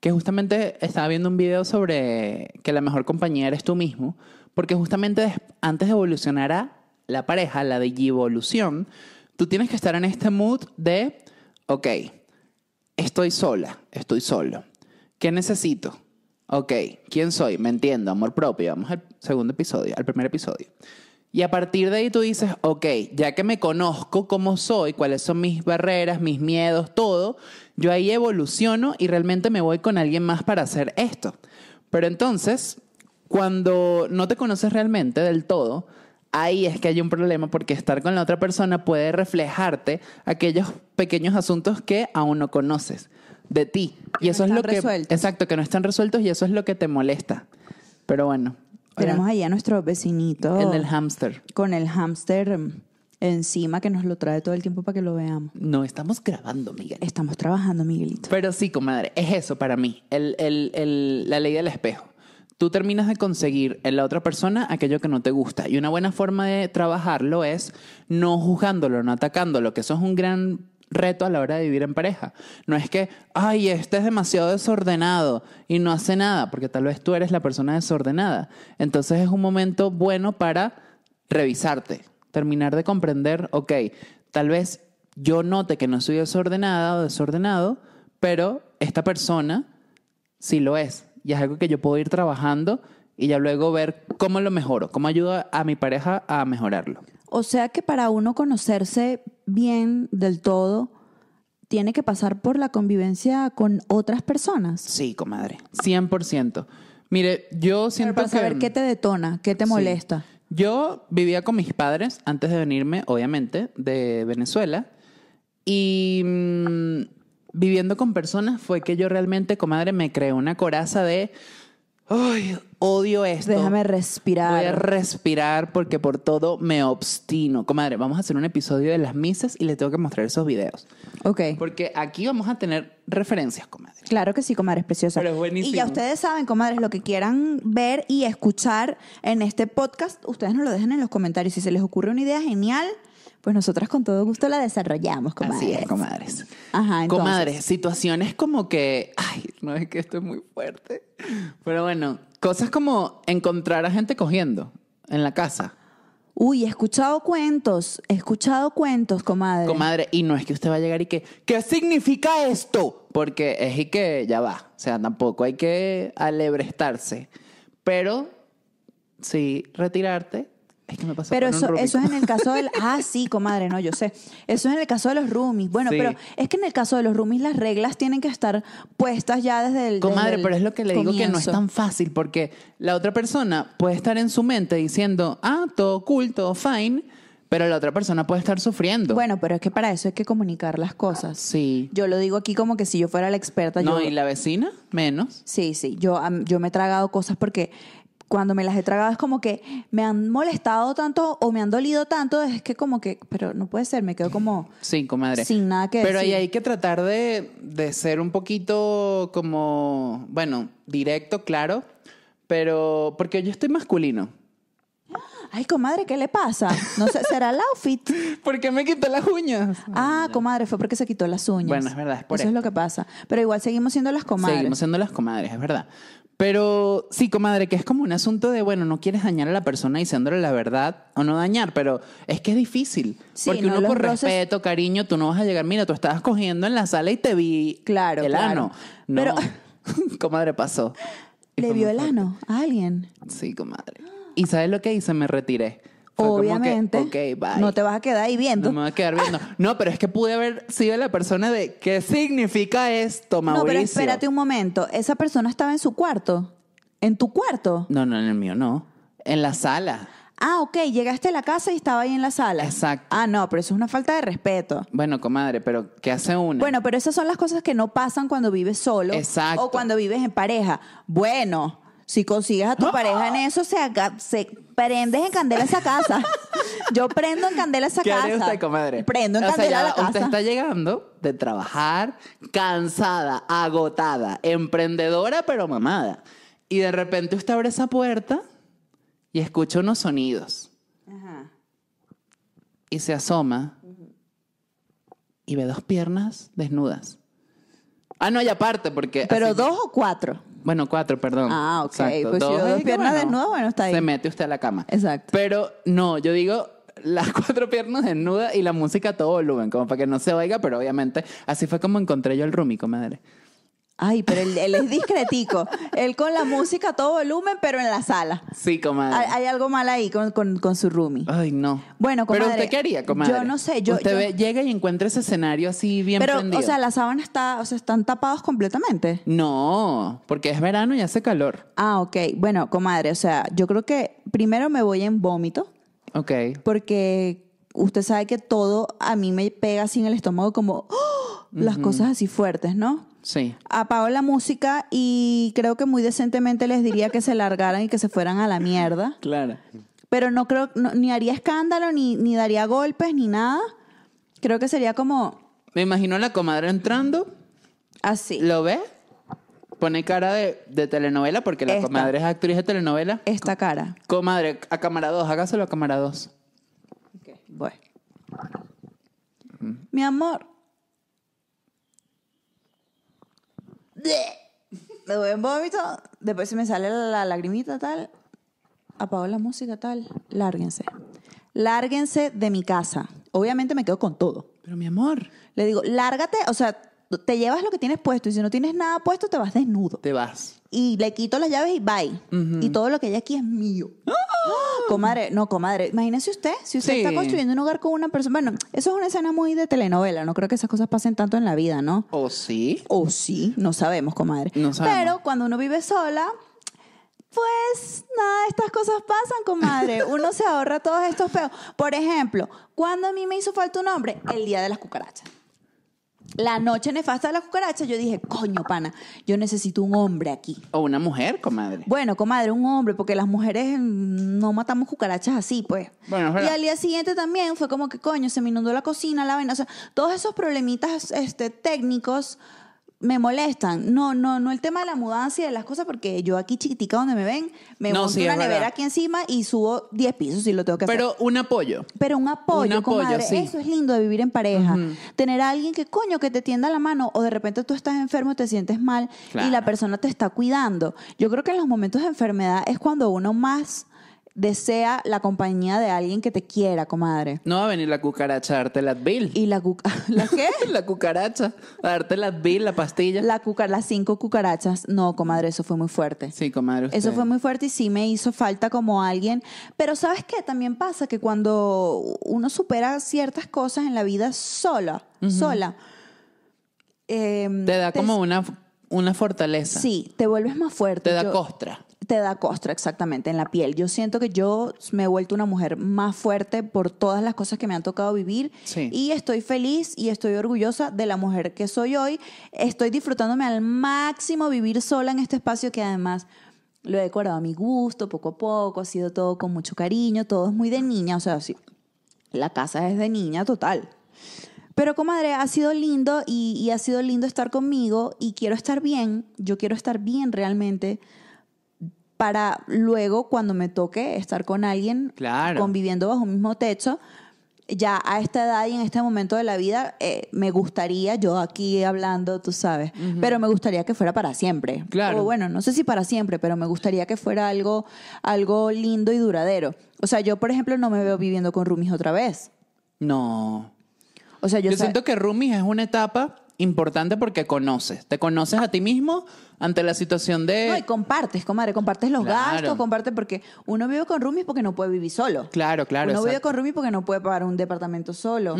que justamente estaba viendo un video sobre que la mejor compañía eres tú mismo, porque justamente antes de evolucionar a la pareja, la de evolución, tú tienes que estar en este mood de, ok, estoy sola, estoy solo. ¿Qué necesito? Ok, ¿quién soy? Me entiendo, amor propio. Vamos al segundo episodio, al primer episodio. Y a partir de ahí tú dices, ok, ya que me conozco cómo soy, cuáles son mis barreras, mis miedos, todo, yo ahí evoluciono y realmente me voy con alguien más para hacer esto. Pero entonces, cuando no te conoces realmente del todo, ahí es que hay un problema porque estar con la otra persona puede reflejarte aquellos pequeños asuntos que aún no conoces de ti. Y no eso es lo que... resueltos. Exacto, que no están resueltos y eso es lo que te molesta. Pero bueno. Tenemos ahí a nuestro vecinito El del hámster. con el hámster mm, encima que nos lo trae todo el tiempo para que lo veamos. No estamos grabando, Miguel. Estamos trabajando, Miguelito. Pero sí, comadre, es eso para mí, el, el- el- la ley del espejo. Tú terminas de conseguir en la otra persona aquello que no te gusta. Y una buena forma de trabajarlo es no juzgándolo, no atacándolo, que eso es un gran reto a la hora de vivir en pareja. No es que, ay, este es demasiado desordenado y no hace nada, porque tal vez tú eres la persona desordenada. Entonces es un momento bueno para revisarte, terminar de comprender, ok, tal vez yo note que no soy desordenada o desordenado, pero esta persona sí lo es. Y es algo que yo puedo ir trabajando y ya luego ver cómo lo mejoro, cómo ayudo a mi pareja a mejorarlo. O sea que para uno conocerse bien del todo, tiene que pasar por la convivencia con otras personas. Sí, comadre, 100%. Mire, yo Pero siento para que... saber qué te detona, qué te Sí. molesta. Yo vivía con mis padres antes de venirme, obviamente, de Venezuela. Y mm, viviendo con personas fue que yo realmente, comadre, me creé una coraza de, ay, odio esto. Déjame respirar. Voy a respirar porque por todo me obstino. Comadre, vamos a hacer un episodio de las misas y le tengo que mostrar esos videos. ok. Porque aquí vamos a tener referencias, comadre. Claro que sí, comadres preciosas. Pero es buenísimo. Y ya ustedes saben, comadres, lo que quieran ver y escuchar en este podcast, ustedes nos lo dejan en los comentarios. Si se les ocurre una idea genial, pues nosotras con todo gusto la desarrollamos, comadres. Así es, comadres. Ajá, entonces. Comadres, situaciones como que, ay, no es que esto es muy fuerte. Pero bueno, cosas como encontrar a gente cogiendo en la casa. Uy, he escuchado cuentos, he escuchado cuentos, comadre. Comadre, y no es que usted va a llegar y que, ¿qué significa esto? Porque es y que ya va. O sea, tampoco hay que alebrestarse. Pero sí, retirarte. Es que me pasó Pero eso, eso es en el caso del... Ah, sí, comadre, no, yo sé. Eso es en el caso de los roomies. Bueno, Sí. pero es que en el caso de los roomies las reglas tienen que estar puestas ya desde el Comadre, desde el pero es lo que le digo que no es tan fácil porque la otra persona puede estar en su mente diciendo, ah, todo cool, todo fine, pero la otra persona puede estar sufriendo. Bueno, pero es que para eso hay que comunicar las cosas. sí. Yo lo digo aquí como que si yo fuera la experta. No, yo, y la vecina, menos. Sí, sí. Yo, yo me he tragado cosas porque cuando me las he tragado es como que me han molestado tanto o me han dolido tanto, es que como que, pero no puede ser, me quedo como Sí, comadre. sin nada que Pero ahí decir. hay que tratar de, de ser un poquito como, bueno, directo, claro, pero porque yo estoy masculino. Ay, comadre, ¿qué le pasa? No sé, ¿será el outfit? ¿Por qué me quité las uñas? Ah, comadre, fue porque se quitó las uñas. Bueno, es verdad, es por Eso es esto. lo que pasa. Pero igual seguimos siendo las comadres. Seguimos siendo las comadres, es verdad. Pero sí, comadre, que es como un asunto de, bueno, no quieres dañar a la persona diciéndole la verdad, o no dañar, pero es que es difícil. Sí, porque no, uno por roces- respeto, cariño, tú no vas a llegar, mira, tú estabas cogiendo en la sala y te vi Claro, el claro. ano. No, Pero- comadre, pasó. ¿Le vio el ano a alguien? Sí, comadre. ¿Y sabes lo que hice? Me retiré. Que, Obviamente. ok, bye. No te vas a quedar ahí viendo. No me a quedar viendo. No, pero es que pude haber sido la persona de ¿qué significa esto, Mauricio? No, pero espérate un momento. Esa persona estaba en su cuarto. ¿En tu cuarto? No, no, en el mío no. En la sala. Ah, ok. Llegaste a la casa y estaba ahí en la sala. Exacto. Ah, no, pero eso es una falta de respeto. Bueno, comadre, pero ¿qué hace una? Bueno, pero esas son las cosas que no pasan cuando vives solo. Exacto. O cuando vives en pareja. Bueno, si consigues a tu pareja en eso, se, haga- se prendes en candela esa casa. Yo prendo en candela esa ¿Qué casa. usted, comadre? Prendo en O sea, candela ya la casa. Usted está llegando de trabajar cansada, agotada, emprendedora, pero mamada. Y de repente usted abre esa puerta y escucha unos sonidos. Ajá. Y se asoma y ve dos piernas desnudas. Ah, no, y aparte, porque... Pero así- dos o cuatro. Bueno, cuatro, perdón. Ah, ok. Exacto. Pues si Dos dos es que, piernas desnudas, bueno, está ahí. Se mete usted a la cama. Exacto. Pero no, yo digo las cuatro piernas desnudas y la música a todo volumen, como para que no se oiga, pero obviamente así fue como encontré yo el roomie, comadre. Ay, pero él, él es discretico. él con la música a todo volumen, pero en la sala. Sí, comadre. Hay, hay algo mal ahí con, con- con su roomie. Ay, no. Bueno, Pero comadre, usted qué haría, comadre? yo no sé, yo- Usted yo- ve- llega y encuentra ese escenario así bien Pero, prendido. o sea, la sábana está, o sea, están tapados completamente. No, porque es verano y hace calor. Ah, ok. Bueno, comadre, o sea, yo creo que primero me voy en vómito, Ok. porque usted sabe que todo a mí me pega así en el estómago como ¡oh! las cosas así fuertes, ¿no? Sí. Apago la música y creo que muy decentemente les diría que se largaran y que se fueran a la mierda. Claro. Pero no creo, no- ni haría escándalo, ni, ni daría golpes, ni nada. Creo que sería como Me imagino la comadre entrando, así. ¿lo ve? Pone cara de, de telenovela, porque la Esta. comadre es actriz de telenovela. Esta cara. Comadre, a cámara 2, hágaselo a cámara 2. Voy. Mi amor. Me voy en vómito, después se me sale la, la lagrimita tal, apago la música tal, lárguense. Lárguense de mi casa. Obviamente me quedo con todo. Pero mi amor, Le digo, lárgate, o sea, te llevas lo que tienes puesto y si no tienes nada puesto te vas desnudo. te vas. Y le quito las llaves y bye. Y todo lo que hay aquí es mío. Comadre, no, comadre. Imagínese usted, si usted Sí. está construyendo un hogar con una persona. Bueno, eso es una escena muy de telenovela. No creo que esas cosas pasen tanto en la vida, ¿no? ¿O sí? O sí, no sabemos, comadre. No sabemos. Pero cuando uno vive sola, pues nada de estas cosas pasan, comadre. Uno se ahorra todos estos peos. Por ejemplo, cuando a mí me hizo falta un hombre, el día de las cucarachas. La noche nefasta de las cucarachas, yo dije, coño, pana, yo necesito un hombre aquí. ¿O una mujer, comadre? Bueno, comadre, un hombre, porque las mujeres no matamos cucarachas así, pues. Bueno, y al día siguiente también fue como que, coño, se me inundó la cocina, la vaina. O sea, todos esos problemitas este, técnicos me molestan. No, no, no el tema de la mudanza y de las cosas, porque yo aquí chiquitica donde me ven, me No, monto sí, una nevera verdad. aquí encima y subo 10 pisos si lo tengo que hacer. Pero un apoyo. Pero un apoyo, Un apoyo, sí. Eso es lindo de vivir en pareja. Tener a alguien que, coño, que te tienda la mano o de repente tú estás enfermo, te sientes mal y la persona te está cuidando. Yo creo que en los momentos de enfermedad es cuando uno más desea la compañía de alguien que te quiera, comadre. No va a venir la cucaracha a darte la Advil. Y la cuca... ¿La qué? la cucaracha a darte la Advil, la pastilla. La cuca... Las cinco cucarachas. No, comadre, eso fue muy fuerte. Sí, comadre. usted. Eso fue muy fuerte y sí me hizo falta como alguien. Pero ¿sabes qué? También pasa que cuando uno supera ciertas cosas en la vida sola, sola, em, Te da como una, una fortaleza. Sí, te vuelves más fuerte. Te da Yo- costra. Te da costra, exactamente, en la piel. Yo siento que yo me he vuelto una mujer más fuerte por todas las cosas que me han tocado vivir. Sí. Y estoy feliz y estoy orgullosa de la mujer que soy hoy. Estoy disfrutándome al máximo vivir sola en este espacio que además lo he decorado a mi gusto, poco a poco. Ha sido todo con mucho cariño, todo es muy de niña. O sea, sí, la casa es de niña total. Pero comadre, ha sido lindo y, y ha sido lindo estar conmigo y quiero estar bien, yo quiero estar bien realmente para luego cuando me toque estar con alguien Claro. conviviendo bajo un mismo techo, ya a esta edad y en este momento de la vida eh, me gustaría, yo aquí hablando, tú sabes, pero me gustaría que fuera para siempre. Claro. O bueno, no sé si para siempre, pero me gustaría que fuera algo, algo lindo y duradero. O sea, yo por ejemplo no me veo viviendo con roomies otra vez. No. O sea, yo, Yo, siento que roomies es una etapa importante porque conoces. Te conoces a ti mismo ante la situación de... No, y compartes, comadre, compartes los Claro. gastos, compartes porque uno vive con roomies porque no puede vivir solo. Claro, claro. Uno vive con roomies porque no puede pagar un departamento solo,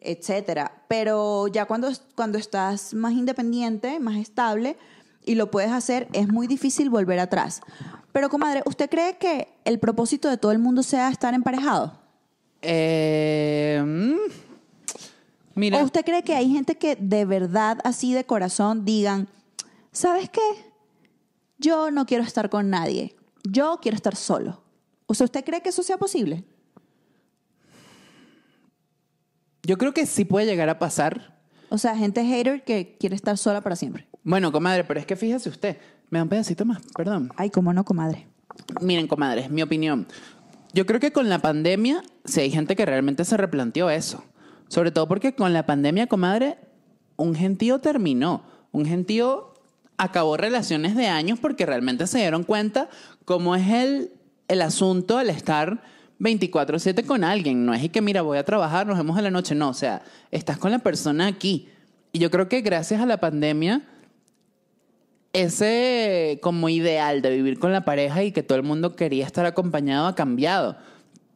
etcétera. Pero ya cuando, cuando estás más independiente, más estable y lo puedes hacer, es muy difícil volver atrás. Pero, comadre, ¿usted cree que el propósito de todo el mundo sea estar emparejado? Eh, mm, mira, ¿O usted cree que hay gente que de verdad, así de corazón, digan, ¿sabes qué? Yo no quiero estar con nadie. Yo quiero estar solo. O sea, ¿usted cree que eso sea posible? yo creo que sí puede llegar a pasar. O sea, gente hater que quiere estar sola para siempre. Bueno, comadre, pero es que fíjese usted. Me da un pedacito más, perdón. Ay, cómo no, comadre. Miren, comadres, mi opinión. Yo creo que con la pandemia, sí hay gente que realmente se replanteó eso. Sobre todo porque con la pandemia, comadre, un gentío terminó. Un gentío acabó relaciones de años porque realmente se dieron cuenta cómo es el, el asunto al estar 24/7 con alguien. No es y que, mira, voy a trabajar, nos vemos en la noche. No, o sea, estás con la persona aquí. Y yo creo que gracias a la pandemia ese como ideal de vivir con la pareja y que todo el mundo quería estar acompañado ha cambiado.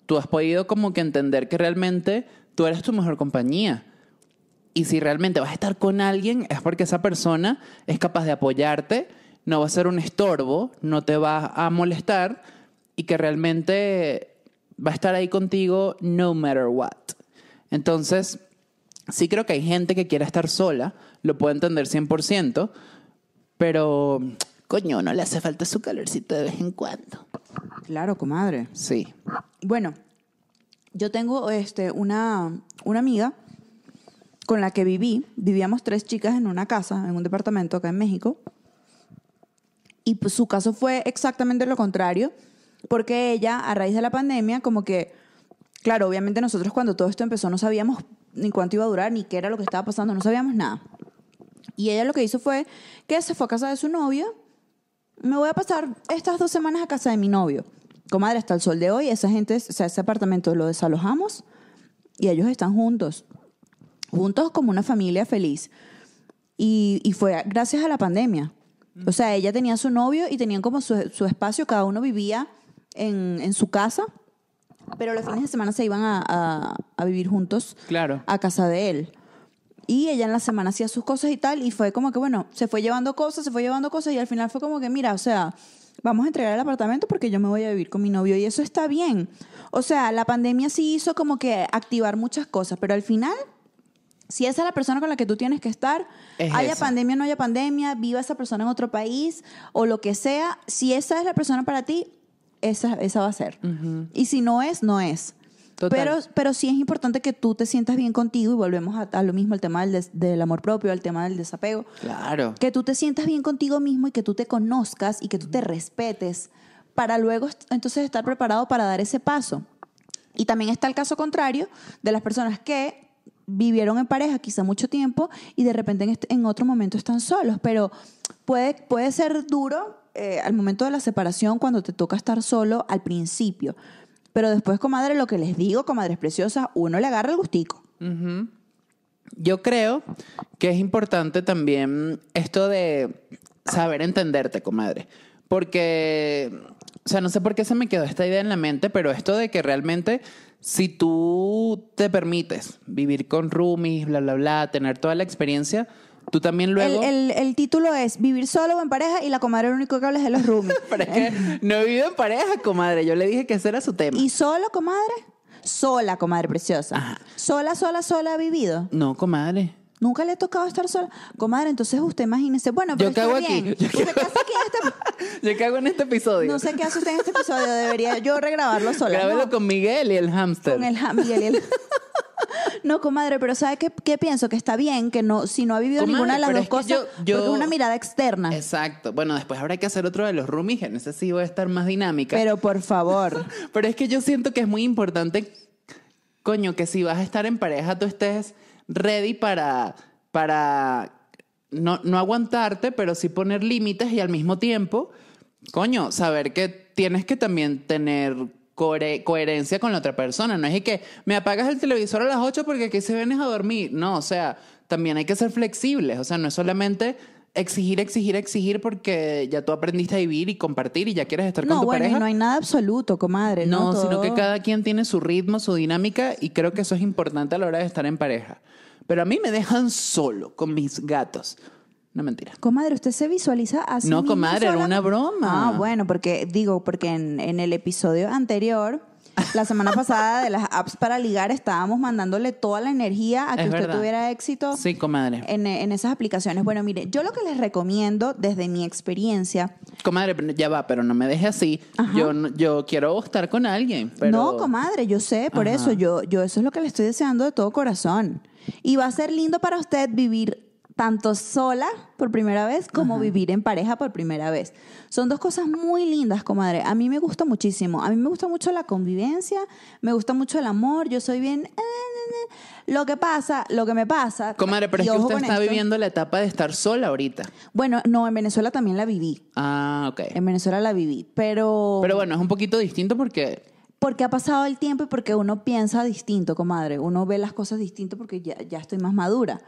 Tú has podido como que entender que realmente tú eres tu mejor compañía. Y si realmente vas a estar con alguien es porque esa persona es capaz de apoyarte, no va a ser un estorbo, no te va a molestar y que realmente va a estar ahí contigo no matter what. Entonces, sí creo que hay gente que quiere estar sola, lo puedo entender 100%, pero coño, no le hace falta su calorcito de vez en cuando. Claro, comadre. Sí. Bueno, yo tengo este, una, una amiga con la que viví. Vivíamos tres chicas en una casa, en un departamento acá en México. Y pues, su caso fue exactamente lo contrario, porque ella, a raíz de la pandemia, como que, claro, obviamente nosotros cuando todo esto empezó no sabíamos ni cuánto iba a durar, ni qué era lo que estaba pasando, no sabíamos nada. Y ella lo que hizo fue que se fue a casa de su novio. Me voy a pasar estas dos semanas a casa de mi novio. Comadre, hasta el sol de hoy, esa gente, o sea, ese apartamento lo desalojamos y ellos están juntos. Juntos como una familia feliz. Y, y fue gracias a la pandemia. O sea, ella tenía su novio y tenían como su, su espacio, cada uno vivía en, en su casa, pero los fines de semana se iban a, a- a vivir juntos Claro. a casa de él. Y ella en la semana hacía sus cosas y tal, y fue como que, bueno, se fue llevando cosas, se fue llevando cosas, y al final fue como que, mira, o sea, vamos a entregar el apartamento porque yo me voy a vivir con mi novio, y eso está bien. O sea, la pandemia sí hizo como que activar muchas cosas, pero al final, si esa es la persona con la que tú tienes que estar, Es haya esa. pandemia o no haya pandemia, viva esa persona en otro país, o lo que sea, si esa es la persona para ti, esa, esa va a ser. Y si no es, no es. Total. Pero, pero sí es importante que tú te sientas bien contigo y volvemos a, a lo mismo, el tema del, des- del amor propio, al tema del desapego. Claro. Que tú te sientas bien contigo mismo y que tú te conozcas y que tú te respetes para luego entonces estar preparado para dar ese paso. Y también está el caso contrario de las personas que vivieron en pareja quizá mucho tiempo y de repente en, este- en otro momento están solos, pero puede, puede ser duro eh, al momento de la separación cuando te toca estar solo al principio. Pero después, comadre, lo que les digo, comadres preciosas, uno le agarra el gustico. Yo creo que es importante también esto de saber entenderte, comadre. Porque, o sea, no sé por qué se me quedó esta idea en la mente, pero esto de que realmente si tú te permites vivir con roomies, bla, bla, bla, tener toda la experiencia, tú también luego... El, el- el título es Vivir solo o en pareja y la comadre lo único que habla es de los roomies. Pero es que no he vivido en pareja, comadre. Yo le dije que ese era su tema. ¿Y solo, comadre? Sola, comadre preciosa. Ajá. Sola, sola, sola ha vivido. No, comadre. Nunca le ha tocado estar sola. Comadre, entonces usted imagínese. Bueno, pero Yo hago aquí. Yo ¿Usted qué hace aquí en este- Yo cago en este episodio. No sé qué hace usted en este episodio. Debería yo regrabarlo sola. Grábelo No, con Miguel y el hámster. con el Miguel y el- No, comadre, pero ¿sabe qué, qué pienso? Que está bien que no, si no ha vivido Comadre, ninguna de las dos cosas, yo- yo- porque es una mirada externa. Exacto. Bueno, después habrá que hacer otro de los roomies, en ese sí voy a estar más dinámica. Pero por favor. Pero es que yo siento que es muy importante, coño, que si vas a estar en pareja, tú estés ready para, para no, no aguantarte, pero sí poner límites y al mismo tiempo, coño, saber que tienes que también tener coherencia con la otra persona. No es que me apagas el televisor a las 8 porque aquí se vienes a dormir. No, o sea, también hay que ser flexibles. O sea, no es solamente exigir, exigir, exigir porque ya tú aprendiste a vivir y compartir y ya quieres estar con No, tu bueno, pareja. y no hay nada absoluto, comadre. No, No, sino que cada quien tiene su ritmo, su dinámica y creo que eso es importante a la hora de estar en pareja. Pero a mí me dejan solo con mis gatos. No mentira. Comadre, ¿usted se visualiza así? No, comadre, era una broma. Ah, bueno, porque digo, porque en, en el episodio anterior, la semana pasada de las apps para ligar, estábamos mandándole toda la energía a que Es usted verdad. tuviera éxito Sí, comadre. en, en esas aplicaciones. Bueno, mire, yo lo que les recomiendo desde mi experiencia, Comadre, ya va, pero no me deje así. Ajá. Yo, no- yo quiero estar con alguien. Pero... no, comadre, yo sé, por Ajá. eso, yo, yo eso es lo que le estoy deseando de todo corazón. Y va a ser lindo para usted vivir tanto sola por primera vez como vivir en pareja por primera vez. Son dos cosas muy lindas, comadre. A mí me gusta muchísimo. A mí me gusta mucho la convivencia, me gusta mucho el amor. Yo soy bien... eh. Lo que pasa, lo que me pasa... Comadre, pero es que usted está esto. viviendo la etapa de estar sola ahorita. Bueno, no, en Venezuela también la viví. Ah, ok. En Venezuela la viví, pero... Pero bueno, es un poquito distinto porque Porque ha pasado el tiempo y porque uno piensa distinto, comadre. Uno ve las cosas distinto porque ya, ya estoy más madura.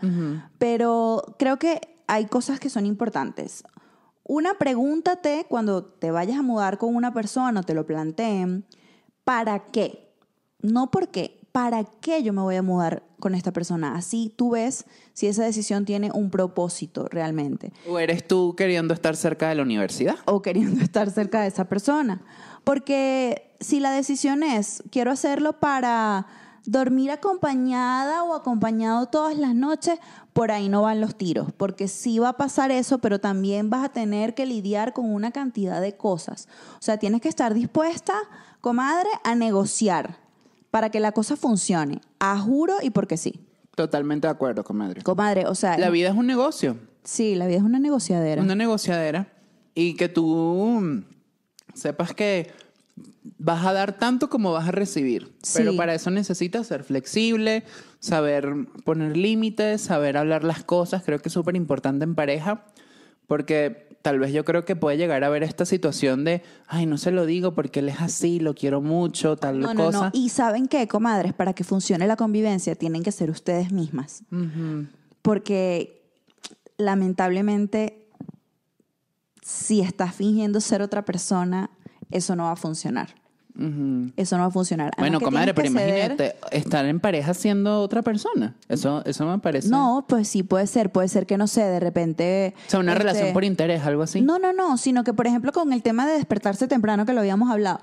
Pero creo que hay cosas que son importantes. Una, pregúntate cuando te vayas a mudar con una persona o te lo planteen, ¿para qué? No por qué, ¿para qué yo me voy a mudar con esta persona? Así tú ves si esa decisión tiene un propósito realmente o eres tú queriendo estar cerca de la universidad. o queriendo estar cerca de esa persona. Porque si la decisión es, quiero hacerlo para dormir acompañada o acompañado todas las noches, por ahí no van los tiros, porque sí va a pasar eso, pero también vas a tener que lidiar con una cantidad de cosas. O sea, tienes que estar dispuesta, comadre, a negociar para que la cosa funcione, a juro y porque sí. Totalmente de acuerdo, comadre. Comadre, o sea, La vida es un negocio. sí, la vida es una negociadera. Una negociadera. Y que tú sepas que vas a dar tanto como vas a recibir. Sí. Pero para eso necesitas ser flexible, saber poner límites, saber hablar las cosas. Creo que es súper importante en pareja. Porque tal vez yo creo que puede llegar a haber esta situación de, ay, no se lo digo porque él es así, lo quiero mucho, tal No, no, cosa. no. Y saben qué, comadres, para que funcione la convivencia tienen que ser ustedes mismas. Porque lamentablemente, si estás fingiendo ser otra persona, eso no va a funcionar. Eso no va a funcionar. Además Bueno, comadre, pero ceder- imagínate estar en pareja siendo otra persona. Eso, eso me parece. No, pues sí, puede ser. Puede ser que, no sé, de repente... O sea, una este, relación por interés, algo así. No, no, no, sino que, por ejemplo, con el tema de despertarse temprano que lo habíamos hablado.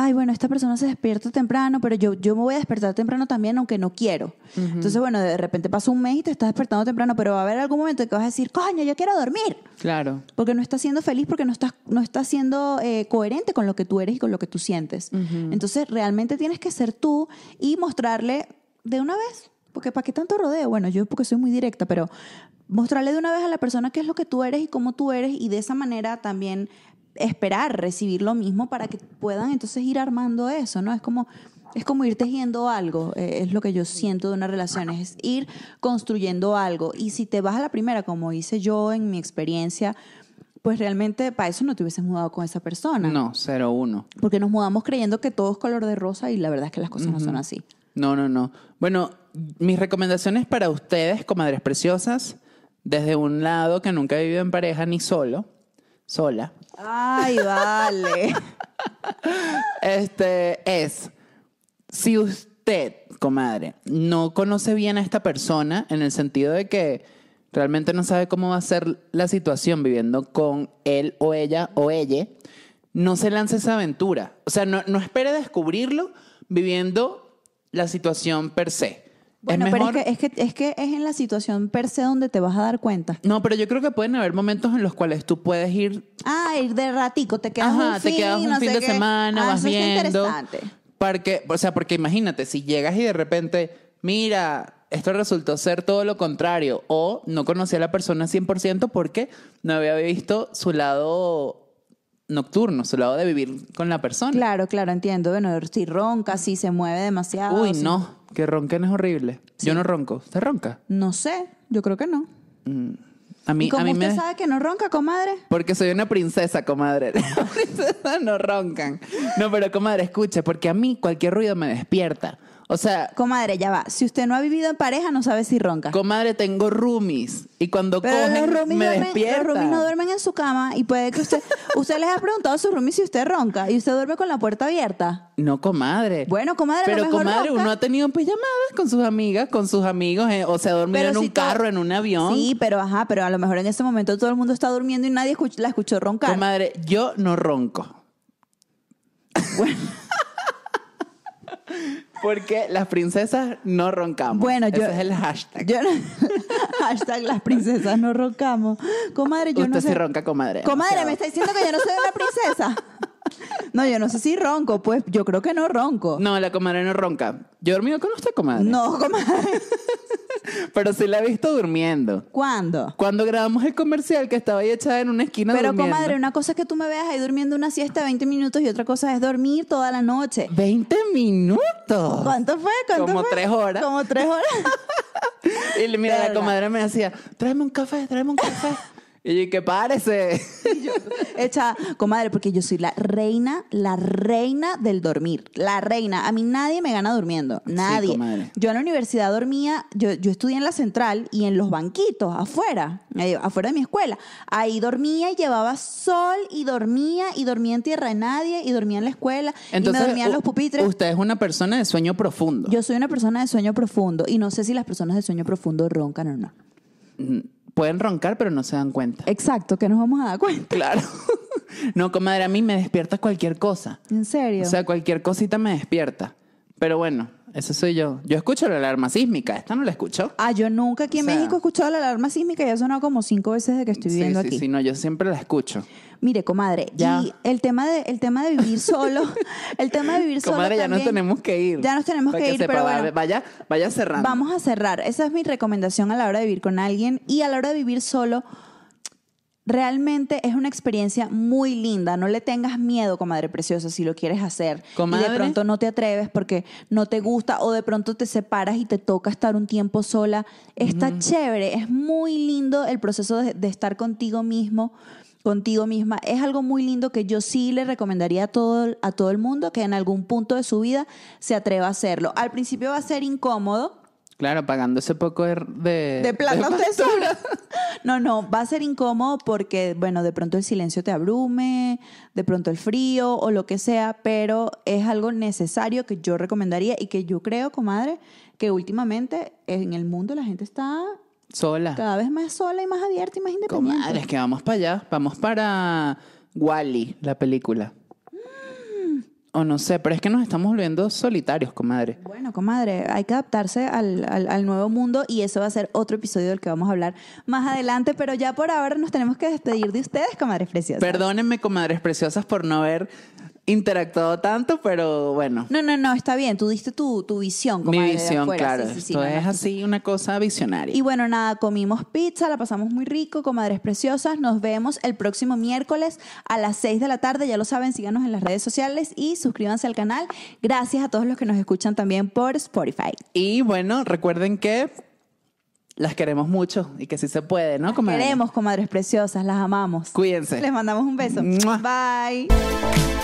Ay, bueno, esta persona se despierta temprano, pero yo, yo me voy a despertar temprano también, aunque no quiero. Entonces, bueno, de repente pasa un mes y te estás despertando temprano, pero va a haber algún momento en que vas a decir, coño, yo quiero dormir. Claro. Porque no estás siendo feliz, porque no estás, no estás siendo eh, coherente con lo que tú eres y con lo que tú sientes. Entonces, realmente tienes que ser tú y mostrarle de una vez. Porque ¿para qué tanto rodeo? Bueno, yo porque soy muy directa, pero mostrarle de una vez a la persona qué es lo que tú eres y cómo tú eres y de esa manera también esperar recibir lo mismo para que puedan entonces ir armando eso, ¿no? Es como, es como ir tejiendo algo, eh, es lo que yo siento de una relación, es ir construyendo algo. Y si te vas a la primera, como hice yo en mi experiencia, pues realmente para eso no te hubieses mudado con esa persona. No, cero uno. Porque nos mudamos creyendo que todo es color de rosa y la verdad es que las cosas no son así. No, no, no. Bueno, mis recomendaciones para ustedes, comadres preciosas, desde un lado que nunca he vivido en pareja ni solo, sola, Ay, vale. este es, si usted, comadre, no conoce bien a esta persona en el sentido de que realmente no sabe cómo va a ser la situación viviendo con él o ella o ella, no se lance esa aventura. O sea, no, no espere descubrirlo viviendo la situación per se. Bueno, es pero es que, es, que, es que es en la situación per se donde te vas a dar cuenta. No, pero yo creo que pueden haber momentos en los cuales tú puedes ir Ah, ir de ratico, te quedas Ajá, un te fin, quedas un no fin de qué. semana, Ah, vas eso viendo. interesante. Porque, o sea, porque imagínate, si llegas y de repente, mira, esto resultó ser todo lo contrario, o no conocí a la persona 100% porque no había visto su lado nocturno, su lado de vivir con la persona. Claro, claro, entiendo. Bueno, si ronca, si se mueve demasiado. Uy, si- no, que ronquen es horrible. Yo no ronco. ¿Usted ronca? No sé, yo creo que no. A mí, ¿Y a mí usted me... sabe que no ronca, comadre? Porque soy una princesa, comadre. Las princesas no roncan. No, pero comadre, escuche, porque a mí cualquier ruido me despierta. O sea, Comadre, ya va. Si usted no ha vivido en pareja, no sabe si ronca. comadre, tengo roomies. Y cuando Pero cogen, los roomies, me duermen, despierta. los roomies no duermen en su cama y puede que usted... usted les ha preguntado a su roomie si usted ronca y usted duerme con la puerta abierta. No, comadre. Bueno, comadre, a lo Pero, mejor comadre, ronca. uno ha tenido llamadas con sus amigas, con sus amigos, eh, o se ha dormido Pero en un si carro, en un avión. Sí, pero ajá, pero a lo mejor en ese momento todo el mundo está durmiendo y nadie escuch- la escuchó roncar. Comadre, yo no ronco. Porque las princesas no roncamos. Bueno, yo- Ese es el hashtag. Yo hashtag las princesas no roncamos. Comadre, yo Usted no sé. sí ronca, comadre. Comadre, demasiado. me está diciendo que yo no soy una princesa. No, yo no sé si ronco, pues yo creo que no ronco. No, la comadre no ronca. Yo he dormido con usted, comadre. No, comadre. Pero sí la he visto durmiendo. ¿Cuándo? Cuando grabamos el comercial que estaba ahí echada en una esquina Pero durmiendo. comadre, una cosa es que tú me veas ahí durmiendo una siesta de 20 minutos y otra cosa es dormir toda la noche. 20 minutos. ¿Cuánto fue? ¿Cuánto Como fue? tres horas. Como tres horas. Y mira, la comadre me decía, tráeme un café, tráeme un café. Y yo, ¿qué parece? Hecha, comadre, porque yo soy la reina, la reina del dormir. La reina. A mí nadie me gana durmiendo. Nadie. yo en la universidad dormía, yo, yo estudié en la central y en los banquitos, afuera, ahí, afuera de mi escuela. Ahí dormía y llevaba sol y dormía y dormía en tierra de nadie y dormía en la escuela y me dormía en los pupitres. Usted es una persona de sueño profundo. Yo soy una persona de sueño profundo y no sé si las personas de sueño profundo roncan o no. Mm, Pueden roncar, pero no se dan cuenta. Exacto, que nos vamos a dar cuenta. Claro. no, comadre, a mí me despierta cualquier cosa. En serio. O sea, cualquier cosita me despierta. Pero bueno, ese soy yo. Yo escucho la alarma sísmica. ¿Esta no la escuchó? Ah, yo nunca aquí en O sea- México he escuchado la alarma sísmica y ha sonado como cinco veces desde que estoy Sí, viviendo sí, aquí. sí, no, yo siempre la escucho. Mire, comadre, Ya. y el tema de el tema de vivir solo, el tema de vivir solo Comadre, ya nos también- tenemos que ir. Ya nos tenemos Para que ir, sepa, pero va- bueno. Vaya, vaya cerrando. Vamos a cerrar. Esa es mi recomendación a la hora de vivir con alguien y a la hora de vivir solo. Realmente es una experiencia muy linda. No le tengas miedo, comadre preciosa, si lo quieres hacer. Y Comadre. de pronto no te atreves porque no te gusta o de pronto te separas y te toca estar un tiempo sola. Está chévere. Es muy lindo el proceso de, de estar contigo mismo, contigo misma. Es algo muy lindo que yo sí le recomendaría a todo, a todo el mundo que en algún punto de su vida se atreva a hacerlo. Al principio va a ser incómodo. Claro, pagando ese poco de... De, De plata. No, no, va a ser incómodo porque, bueno, de pronto el silencio te abrume, de pronto el frío o lo que sea, pero es algo necesario que yo recomendaría y que yo creo, comadre, que últimamente en el mundo la gente está Sola. cada vez más sola y más abierta y más independiente. Comadre, es que vamos para allá. Vamos para Wally, la película. O no sé, pero es que nos estamos volviendo solitarios, comadre. Bueno, comadre, hay que adaptarse al, al- al nuevo mundo y eso va a ser otro episodio del que vamos a hablar más adelante, pero ya por ahora nos tenemos que despedir de ustedes, comadres preciosas. Perdónenme, comadres preciosas, por no haber interactuado tanto, pero bueno. No, no, no, está bien, tú diste tu, tu visión, Mi comadre, de visión, afuera. claro. Sí, sí, sí, Esto no, es no. así una cosa visionaria. Y bueno, nada, comimos pizza, la pasamos muy rico, comadres preciosas. Nos vemos el próximo miércoles a las 6 de la tarde. Ya lo saben, síganos en las redes sociales y suscríbanse al canal. Gracias a todos los que nos escuchan también por Spotify. Y bueno, recuerden que las queremos mucho y que sí se puede, ¿no, comadre? Queremos, comadres preciosas, las amamos. Cuídense. Les mandamos un beso. Mua. Bye.